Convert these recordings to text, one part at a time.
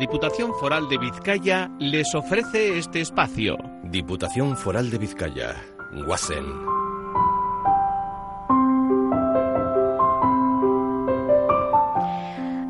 Diputación Foral de Vizcaya les ofrece este espacio. Diputación Foral de Vizcaya, Guasen.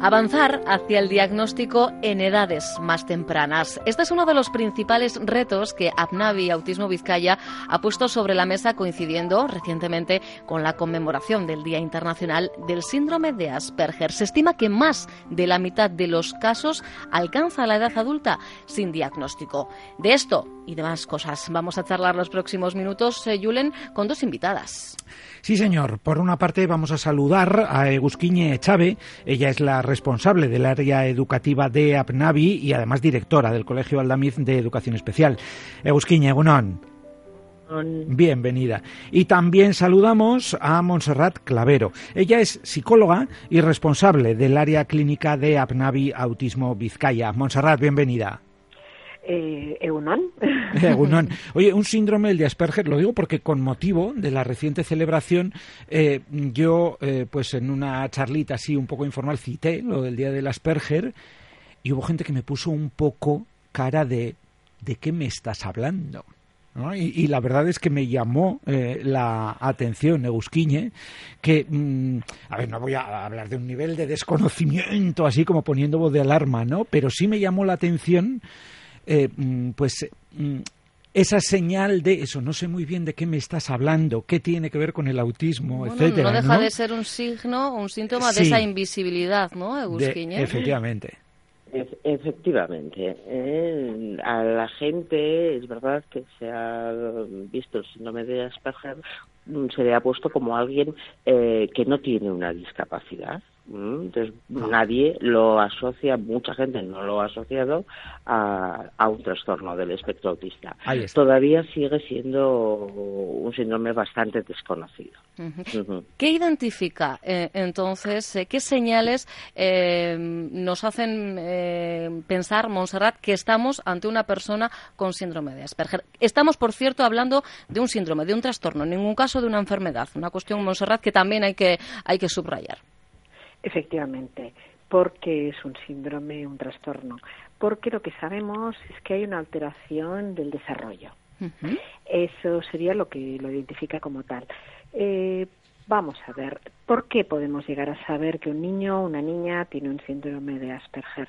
Avanzar hacia el diagnóstico en edades más tempranas. Este es uno de los principales retos que APNAVI Autismo Vizcaya ha puesto sobre la mesa coincidiendo recientemente con la conmemoración del Día Internacional del Síndrome de Asperger. Se estima que más de la mitad de los casos alcanza la edad adulta sin diagnóstico. De esto y demás cosas vamos a charlar los próximos minutos, eh, Julen, con dos invitadas. Sí, señor. Por una parte vamos a saludar a Egusquiñe Chave. Ella es la responsable del área educativa de APNAVI y además directora del Colegio Aldamiz de Educación Especial. Egusquiñe, Gunón. Bienvenida. Y también saludamos a Montserrat Clavero. Ella es psicóloga y responsable del área clínica de APNAVI Autismo Vizcaya. Montserrat, bienvenida. Eh. Oye, un síndrome el de Asperger, lo digo porque con motivo de la reciente celebración, eh, yo, eh, pues en una charlita así un poco informal, cité lo del día del Asperger y hubo gente que me puso un poco cara de ¿de qué me estás hablando? y, la verdad es que me llamó eh, la atención Eusquiñe, que, mm, a ver, no voy a hablar de un nivel de desconocimiento así como poniendo voz de alarma, ¿no? Pero sí me llamó la atención eh, pues esa señal de eso, no sé muy bien de qué me estás hablando, qué tiene que ver con el autismo, bueno, etcétera. No deja ¿no? de ser un signo, un síntoma Sí. de esa invisibilidad, ¿no? De- efectivamente. Ef- Efectivamente, eh, a la gente es verdad que se ha visto el síndrome de Asperger, mm, se le ha puesto como alguien eh, que no tiene una discapacidad. ¿M? Entonces nadie lo asocia, mucha gente no lo ha asociado a, a un trastorno del espectro autista. Todavía sigue siendo un síndrome bastante desconocido. Ujú. ¿Qué identifica eh, entonces, eh, qué señales eh, nos hacen eh, pensar, Montserrat, que estamos ante una persona con síndrome de Asperger? Estamos, por cierto, hablando de un síndrome, de un trastorno, en ningún caso de una enfermedad. Una cuestión, Montserrat, que también hay que, hay que subrayar. Efectivamente, porque es un síndrome, un trastorno. Porque lo que sabemos es que hay una alteración del desarrollo. Eso sería lo que lo identifica como tal. Eh, vamos a ver, ¿por qué podemos llegar a saber que un niño o una niña tiene un síndrome de Asperger?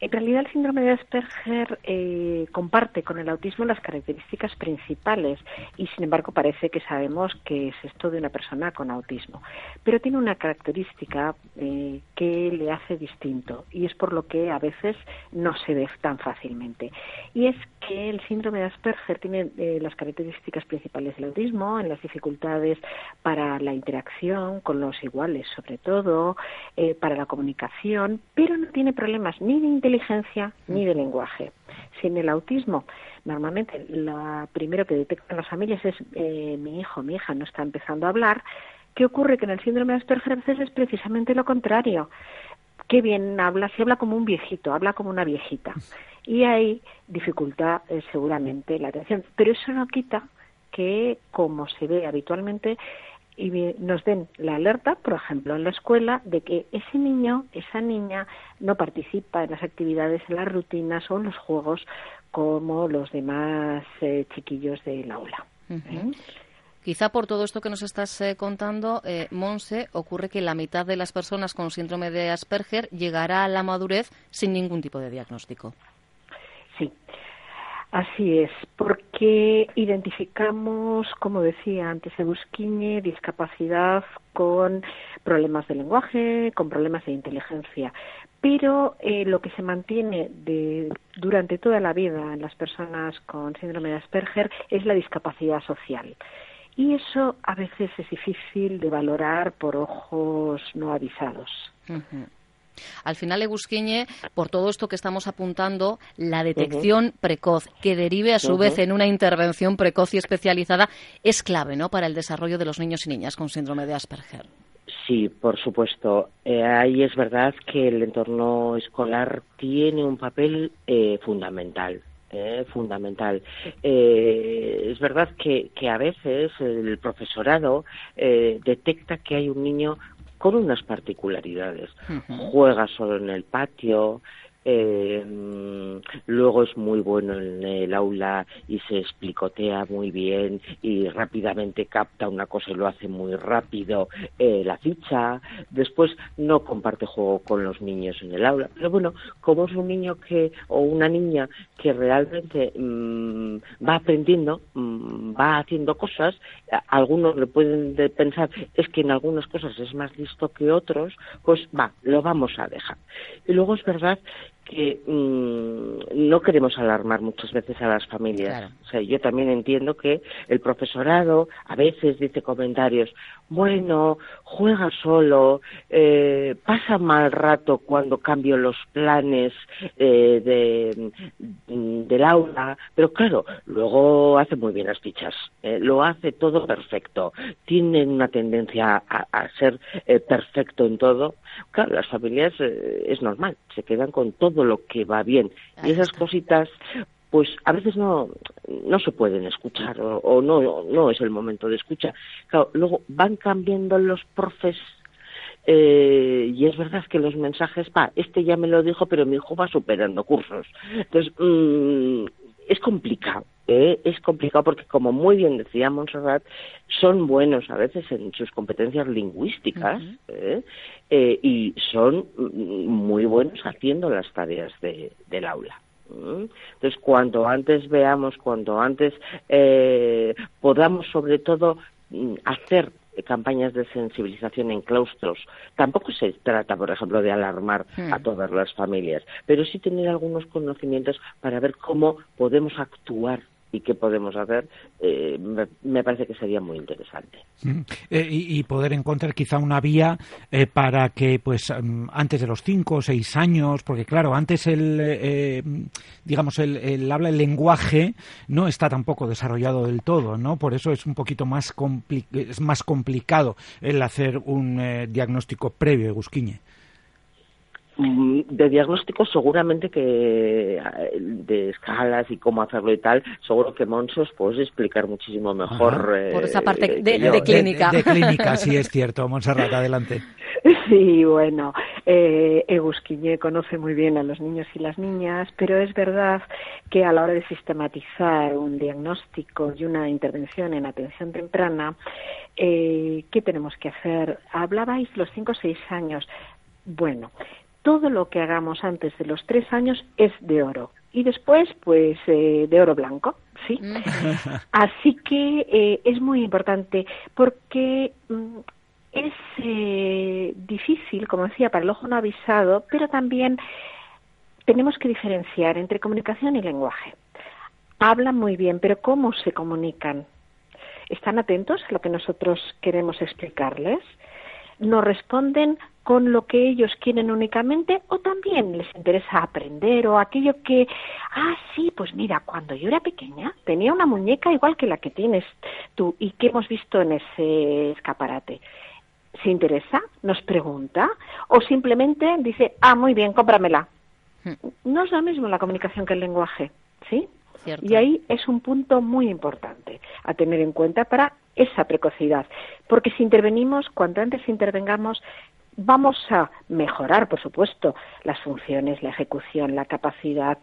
En realidad, el síndrome de Asperger eh, comparte con el autismo las características principales y, sin embargo, parece que sabemos que es esto de una persona con autismo. Pero tiene una característica eh, que le hace distinto y es por lo que a veces no se ve tan fácilmente. Y es que el síndrome de Asperger tiene eh, las características principales del autismo en las dificultades para la interacción con los iguales, sobre todo, eh, para la comunicación, pero no tiene problemas ni de inteligencia ni de lenguaje. Sin el autismo, normalmente lo primero que detectan las familias es eh, mi hijo, mi hija no está empezando a hablar. ¿Qué ocurre? Que en el síndrome de Asperger es precisamente lo contrario. Qué bien habla, si habla como un viejito, habla como una viejita. Y ahí dificulta eh, seguramente la atención. Pero eso no quita que, como se ve habitualmente, y nos den la alerta, por ejemplo, en la escuela, de que ese niño, esa niña, no participa en las actividades, en las rutinas o en los juegos como los demás eh, chiquillos del aula. Ujú. Quizá por todo esto que nos estás eh, contando, eh, Monse, ocurre que la mitad de las personas con síndrome de Asperger llegará a la madurez sin ningún tipo de diagnóstico. Sí. Así es, porque identificamos, como decía antes Busquiñe, discapacidad con problemas de lenguaje, con problemas de inteligencia. Pero eh, lo que se mantiene de, durante toda la vida en las personas con síndrome de Asperger es la discapacidad social. Y eso a veces es difícil de valorar por ojos no avisados. Al final, Egusquiñe, por todo esto que estamos apuntando, la detección precoz, que derive a su vez en una intervención precoz y especializada, es clave ¿no? para el desarrollo de los niños y niñas con síndrome de Asperger. Sí, por supuesto. Eh, ahí es verdad que el entorno escolar tiene un papel eh, fundamental. Eh, fundamental. es verdad que, que, a veces el profesorado detecta que hay un niño con unas particularidades. Juega solo en el patio, eh, luego es muy bueno en el aula y se explicotea muy bien y rápidamente capta una cosa y lo hace muy rápido eh, la ficha. Después no comparte juego con los niños en el aula. Pero bueno, como es un niño que o una niña que realmente mm, va aprendiendo, mm, va haciendo cosas, algunos le pueden pensar es que en algunas cosas es más listo que otros, pues va, lo vamos a dejar. Y luego es verdad que mm, no queremos alarmar muchas veces a las familias. O sea, yo también entiendo que el profesorado a veces dice comentarios, bueno, juega solo, eh, pasa mal rato cuando cambio los planes eh, de, mm, del aula, pero claro, luego hace muy bien las fichas, eh, lo hace todo perfecto, tiene una tendencia a, a ser perfecto en todo. Claro, las familias es normal, se quedan con todo todo lo que va bien. y esas cositas, pues a veces no, no se pueden escuchar o, no, no es el momento de escuchar. Claro, luego van cambiando los profes eh, y es verdad que los mensajes, pa, este ya me lo dijo, pero mi hijo va superando cursos. Entonces, mm, es complicado. ¿eh? Es complicado porque, como muy bien decía Montserrat, son buenos a veces en sus competencias lingüísticas ¿eh? Eh, y son mm, muy buenos haciendo las tareas de, del aula. Entonces, cuanto antes veamos, cuanto antes podamos, sobre todo, mm, hacer campañas de sensibilización en claustros. Tampoco se trata, por ejemplo, de alarmar a hmm. todas las familias, pero sí tener algunos conocimientos para ver cómo podemos actuar y qué podemos hacer, eh, me, parece que sería muy interesante. Mm. Eh, y, poder encontrar quizá una vía eh, para que, pues, mm, antes de los cinco o seis años, porque claro, antes el, digamos, el, habla, el lenguaje no está tampoco desarrollado del todo, ¿no? Por eso es un poquito más, es más complicado el hacer un diagnóstico previo de Gusquiñe. Mm, de diagnóstico seguramente que eh, de escalas y cómo hacerlo y tal, seguro que Monsos puedes explicar muchísimo mejor. Eh, Por esa parte de, clínica. De, clínica, sí es cierto. Monserrat, adelante. Sí, bueno, eh, Egusquiñe conoce muy bien a los niños y las niñas, pero es verdad que a la hora de sistematizar un diagnóstico y una intervención en atención temprana, eh, ¿qué tenemos que hacer? Hablabais los cinco o seis años. Bueno, todo lo que hagamos antes de los tres años es de oro. Y después, pues, eh, de oro blanco, ¿sí? Así que eh, es muy importante porque mm, es eh, difícil, como decía, para el ojo no avisado, pero también tenemos que diferenciar entre comunicación y lenguaje. Hablan muy bien, pero ¿cómo se comunican? ¿Están atentos a lo que nosotros queremos explicarles? ¿Nos responden con lo que ellos quieren únicamente o también les interesa aprender o aquello que, ah, sí, pues mira, cuando yo era pequeña tenía una muñeca igual que la que tienes tú y que hemos visto en ese escaparate. ¿Se interesa? ¿Nos pregunta? ¿O simplemente dice, ah, muy bien, cómpramela? Hmm. No es lo mismo la comunicación que el lenguaje, ¿sí? Y ahí es un punto muy importante a tener en cuenta para esa precocidad. Porque si intervenimos, cuanto antes intervengamos, vamos a mejorar, por supuesto, las funciones, la ejecución, la capacidad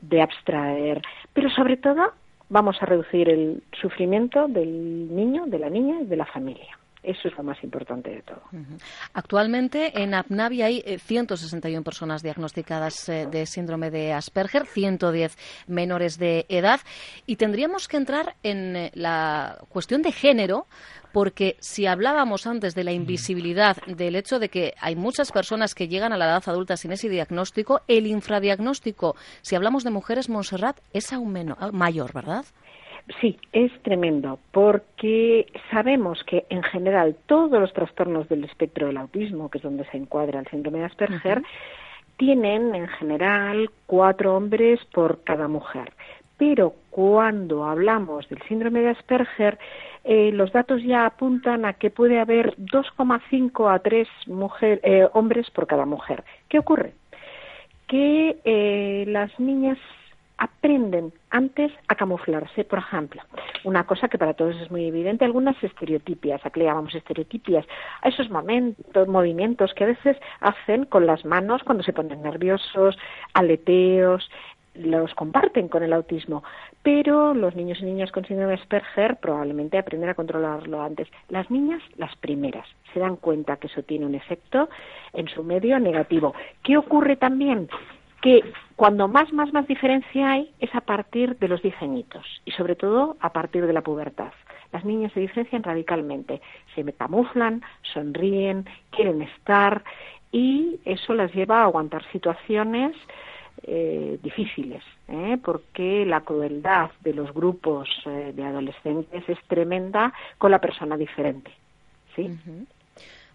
de abstraer, pero sobre todo vamos a reducir el sufrimiento del niño, de la niña y de la familia. Eso es lo más importante de todo. Actualmente en APNAVI hay 161 eh, personas diagnosticadas eh, de síndrome de Asperger, 110 menores de edad. Y tendríamos que entrar en eh, la cuestión de género, porque si hablábamos antes de la invisibilidad, del hecho de que hay muchas personas que llegan a la edad adulta sin ese diagnóstico, el infradiagnóstico, si hablamos de mujeres, Montserrat, es aún mayor, ¿verdad? Sí, es tremendo, porque sabemos que en general todos los trastornos del espectro del autismo, que es donde se encuadra el síndrome de Asperger, tienen en general cuatro hombres por cada mujer. Pero cuando hablamos del síndrome de Asperger, eh, los datos ya apuntan a que puede haber 2,5 a 3 eh, hombres por cada mujer. ¿Qué ocurre? Que eh, las niñas aprenden antes a camuflarse, por ejemplo. Una cosa que para todos es muy evidente, algunas estereotipias, ¿a qué le llamamos estereotipias? A esos momentos, movimientos que a veces hacen con las manos cuando se ponen nerviosos, aleteos, los comparten con el autismo, pero los niños y niñas con síndrome de Asperger probablemente aprenden a controlarlo antes. Las niñas, las primeras, se dan cuenta que eso tiene un efecto en su medio negativo. ¿Qué ocurre también? Que cuando más, más, más diferencia hay es a partir de los diseñitos y sobre todo a partir de la pubertad. Las niñas se diferencian radicalmente, se camuflan, sonríen, quieren estar y eso las lleva a aguantar situaciones eh, difíciles, ¿eh? porque la crueldad de los grupos eh, de adolescentes es tremenda con la persona diferente. ¿sí?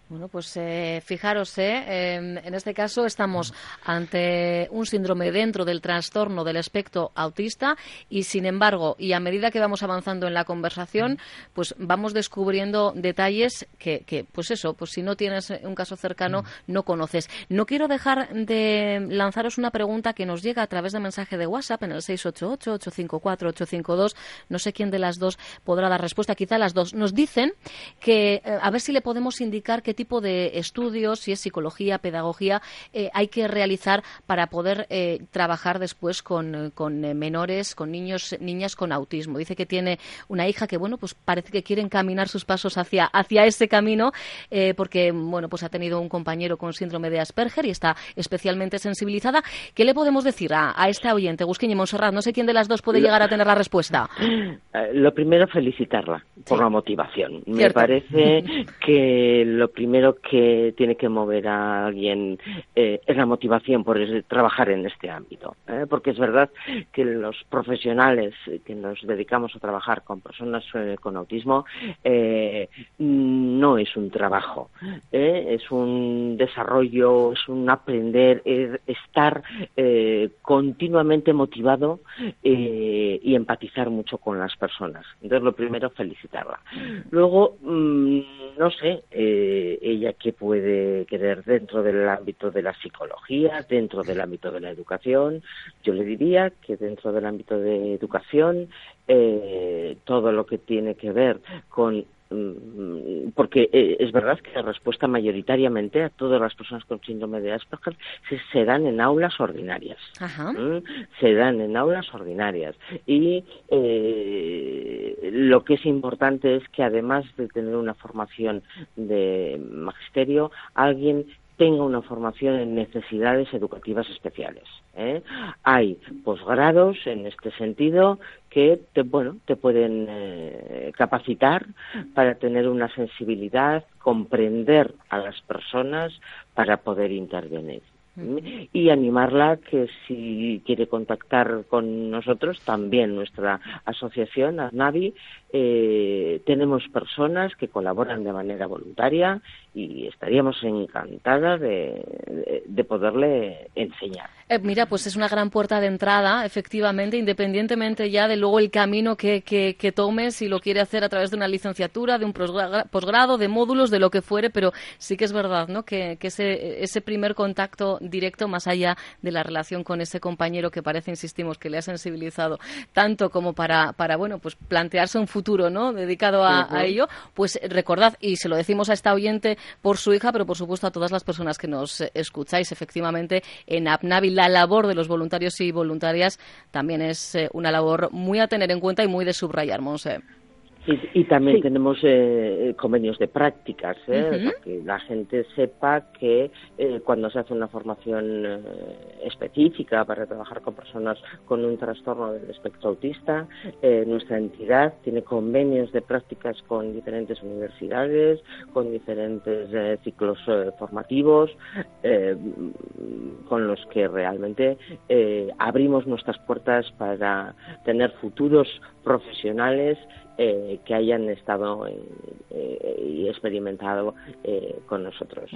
Bueno, pues eh, fijaros, eh, en este caso estamos ante un síndrome dentro del trastorno del espectro autista y, sin embargo, y a medida que vamos avanzando en la conversación, pues vamos descubriendo detalles que, pues eso, pues si no tienes un caso cercano, no conoces. No quiero dejar de lanzaros una pregunta que nos llega a través de mensaje de WhatsApp en el 688-854-852. No sé quién de las dos podrá dar respuesta, quizá las dos. Nos dicen que, eh, a ver si le podemos indicar que tipo de estudios, si es psicología, pedagogía, eh, hay que realizar para poder eh, trabajar después con, eh, menores, con niños, niñas con autismo. Dice que tiene una hija que, bueno, pues parece que quiere encaminar sus pasos hacia, hacia ese camino porque, bueno, pues ha tenido un compañero con síndrome de Asperger y está especialmente sensibilizada. ¿Qué le podemos decir a, a esta oyente, Gusquiño y Monserrat? No sé quién de las dos puede llegar a tener la respuesta. Lo primero, felicitarla por la motivación. Me parece que lo primero que tiene que mover a alguien eh, es la motivación por trabajar en este ámbito. ¿eh? Porque es verdad que los profesionales que nos dedicamos a trabajar con personas eh, con autismo no es un trabajo, es un desarrollo, es un aprender, es estar continuamente motivado y empatizar mucho con las personas. Entonces, lo primero, felicitarla. Luego, mm, no sé, ella qué puede querer dentro del ámbito de la psicología, dentro del ámbito de la educación. Yo le diría que dentro del ámbito de educación, eh, todo lo que tiene que ver con porque eh, es verdad que la respuesta mayoritariamente a todas las personas con síndrome de Asperger se, dan en aulas ordinarias. Se dan en aulas ordinarias. Y eh, lo que es importante es que además de tener una formación de magisterio, alguien tenga una formación en necesidades educativas especiales. ¿eh? Hay posgrados en este sentido que te, bueno, te pueden eh, capacitar para tener una sensibilidad, comprender a las personas para poder intervenir y animarla que si quiere contactar con nosotros, también nuestra asociación, ASNAVI, eh, tenemos personas que colaboran de manera voluntaria y estaríamos encantadas de, de, poderle enseñar. Eh, mira, pues es una gran puerta de entrada, efectivamente, independientemente ya de luego el camino que, que, que tome, si lo quiere hacer a través de una licenciatura, de un posgrado, de módulos, de lo que fuere, pero sí que es verdad, ¿no? Que, que ese, ese primer contacto directo, más allá de la relación con ese compañero que parece, insistimos, que le ha sensibilizado tanto como para, para bueno, pues plantearse un futuro, ¿no? Dedicado a, ello, pues recordad, y se lo decimos a esta oyente por su hija, pero por supuesto a todas las personas que nos escucháis, efectivamente, en APNAVI, la labor de los voluntarios y voluntarias también es eh, una labor muy a tener en cuenta y muy de subrayar, Monse. Y, también tenemos eh, convenios de prácticas, ¿eh? para que la gente sepa que eh, cuando se hace una formación eh, específica para trabajar con personas con un trastorno del espectro autista, nuestra entidad tiene convenios de prácticas con diferentes universidades, con diferentes ciclos formativos, con los que realmente abrimos nuestras puertas para tener futuros profesionales eh, que hayan estado eh, y experimentado eh, con nosotros.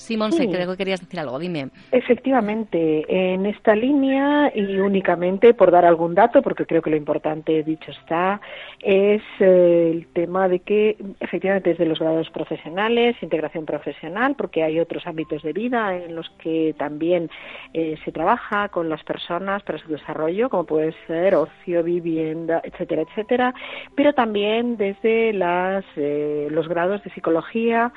Simón, sí. creo que querías decir algo, dime. Efectivamente, en esta línea y únicamente por dar algún dato, porque creo que lo importante dicho está, es eh, el tema de que efectivamente desde los grados profesionales, integración profesional, porque hay otros ámbitos de vida en los que también eh, se trabaja con las personas para su desarrollo, como puede ser ocio, vivienda, etcétera, etcétera, pero también desde las, eh, los grados de psicología,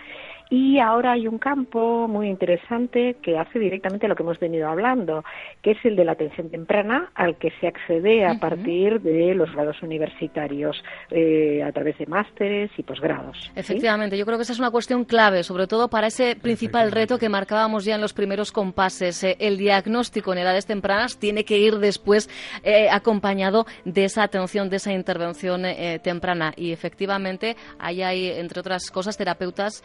y ahora hay un campo muy interesante que hace directamente lo que hemos venido hablando, que es el de la atención temprana, al que se accede a partir de los grados universitarios, eh, a través de másteres y posgrados. Efectivamente, yo creo que esa es una cuestión clave, sobre todo para ese principal reto que marcábamos ya en los primeros compases. Eh, el diagnóstico en edades tempranas tiene que ir después eh, acompañado de esa atención, de esa intervención temprana. Y efectivamente, ahí hay, entre otras cosas, terapeutas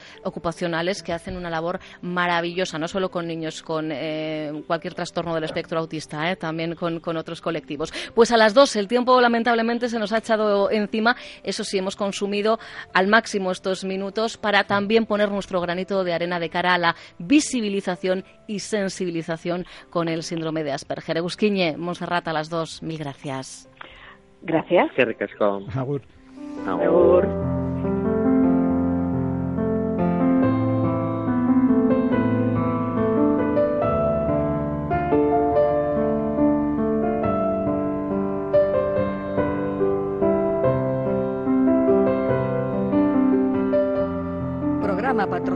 ocupacionales que hacen una labor maravillosa, no solo con niños con eh, cualquier trastorno del espectro autista, eh, también con, otros colectivos. Pues a las dos, el tiempo lamentablemente se nos ha echado encima. Eso sí, hemos consumido al máximo estos minutos para también poner nuestro granito de arena de cara a la visibilización y sensibilización con el síndrome de Asperger. Egusquiñe, Monserrat, a las dos, mil gracias. Gracias. Qué ricasco. Agur. Agur.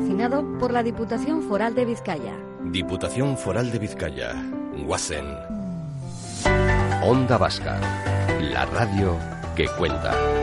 Patrocinado por la Diputación Foral de Vizcaya. Diputación Foral de Vizcaya. Guasen. Onda Vasca. La radio que cuenta.